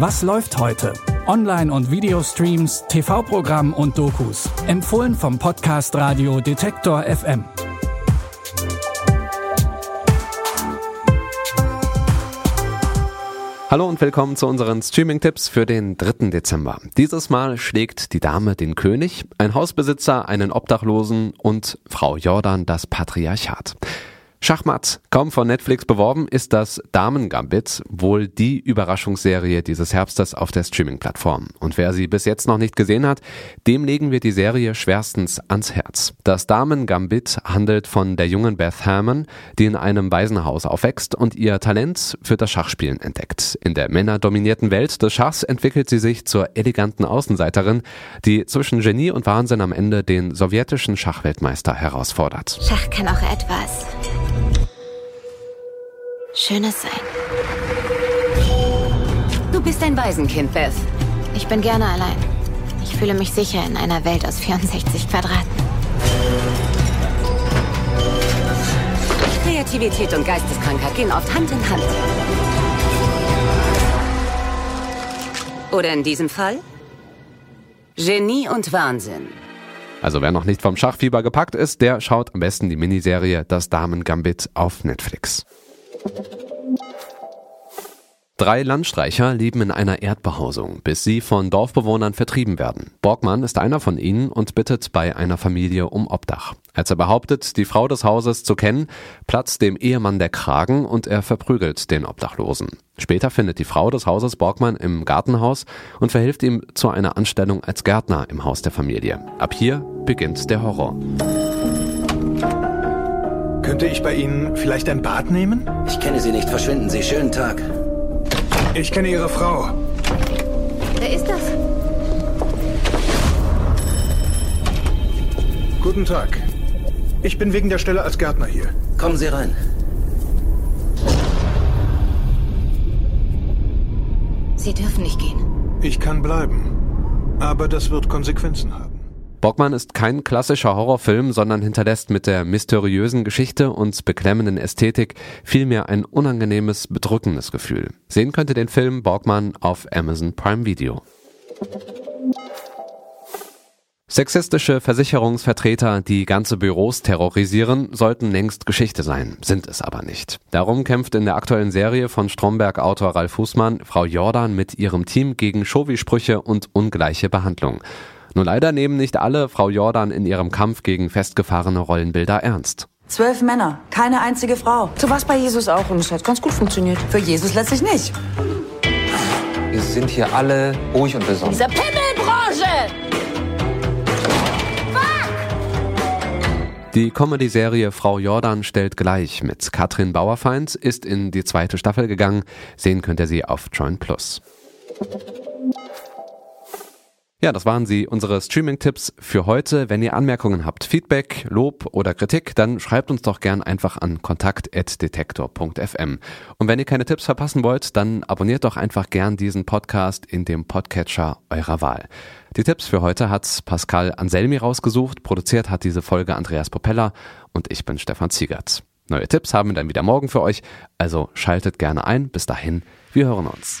Was läuft heute? Online- und Videostreams, TV-Programm und Dokus. Empfohlen vom Podcast Radio Detektor FM. Hallo und willkommen zu unseren Streaming-Tipps für den 3. Dezember. Dieses Mal schlägt die Dame den König, ein Hausbesitzer einen Obdachlosen und Frau Jordan das Patriarchat. Schachmatt, kaum von Netflix beworben, ist das Damen Gambit wohl die Überraschungsserie dieses Herbstes auf der Streaming-Plattform. Und wer sie bis jetzt noch nicht gesehen hat, dem legen wir die Serie schwerstens ans Herz. Das Damen Gambit handelt von der jungen Beth Herman, die in einem Waisenhaus aufwächst und ihr Talent für das Schachspielen entdeckt. In der männerdominierten Welt des Schachs entwickelt sie sich zur eleganten Außenseiterin, die zwischen Genie und Wahnsinn am Ende den sowjetischen Schachweltmeister herausfordert. Schach kann auch etwas Schönes sein. Du bist ein Waisenkind, Beth. Ich bin gerne allein. Ich fühle mich sicher in einer Welt aus 64 Quadraten. Kreativität und Geisteskrankheit gehen oft Hand in Hand. Oder in diesem Fall? Genie und Wahnsinn. Also wer noch nicht vom Schachfieber gepackt ist, der schaut am besten die Miniserie Das Damen Gambit auf Netflix. Drei Landstreicher leben in einer Erdbehausung, bis sie von Dorfbewohnern vertrieben werden. Borgmann ist einer von ihnen und bittet bei einer Familie um Obdach. Als er behauptet, die Frau des Hauses zu kennen, platzt dem Ehemann der Kragen und er verprügelt den Obdachlosen. Später findet die Frau des Hauses Borgmann im Gartenhaus und verhilft ihm zu einer Anstellung als Gärtner im Haus der Familie. Ab hier beginnt der Horror. Könnte ich bei Ihnen vielleicht ein Bad nehmen? Ich kenne Sie nicht. Verschwinden Sie. Schönen Tag. Ich kenne Ihre Frau. Wer ist das? Guten Tag. Ich bin wegen der Stelle als Gärtner hier. Kommen Sie rein. Sie dürfen nicht gehen. Ich kann bleiben. Aber das wird Konsequenzen haben. Bockmann ist kein klassischer Horrorfilm, sondern hinterlässt mit der mysteriösen Geschichte und beklemmenden Ästhetik vielmehr ein unangenehmes, bedrückendes Gefühl. Sehen könnt ihr den Film Borgmann auf Amazon Prime Video. Sexistische Versicherungsvertreter, die ganze Büros terrorisieren, sollten längst Geschichte sein, sind es aber nicht. Darum kämpft in der aktuellen Serie von Stromberg-Autor Ralf Fußmann Frau Jordan mit ihrem Team gegen Chauvi-Sprüche und ungleiche Behandlung. Nur leider nehmen nicht alle Frau Jordan in ihrem Kampf gegen festgefahrene Rollenbilder ernst. Zwölf Männer, keine einzige Frau. So was bei Jesus auch und es hat ganz gut funktioniert. Für Jesus letztlich nicht. Wir sind hier alle ruhig und besonnen. Diese Pimmelbranche! Die Comedy-Serie Frau Jordan stellt gleich mit Katrin Bauerfeind ist in die zweite Staffel gegangen. Sehen könnt ihr sie auf Join Plus. Ja, das waren sie, unsere Streaming-Tipps für heute. Wenn ihr Anmerkungen habt, Feedback, Lob oder Kritik, dann schreibt uns doch gern einfach an kontakt.detektor.fm. Und wenn ihr keine Tipps verpassen wollt, dann abonniert doch einfach gern diesen Podcast in dem Podcatcher eurer Wahl. Die Tipps für heute hat Pascal Anselmi rausgesucht, produziert hat diese Folge Andreas Propeller und ich bin Stefan Ziegert. Neue Tipps haben wir dann wieder morgen für euch, also schaltet gerne ein. Bis dahin, wir hören uns.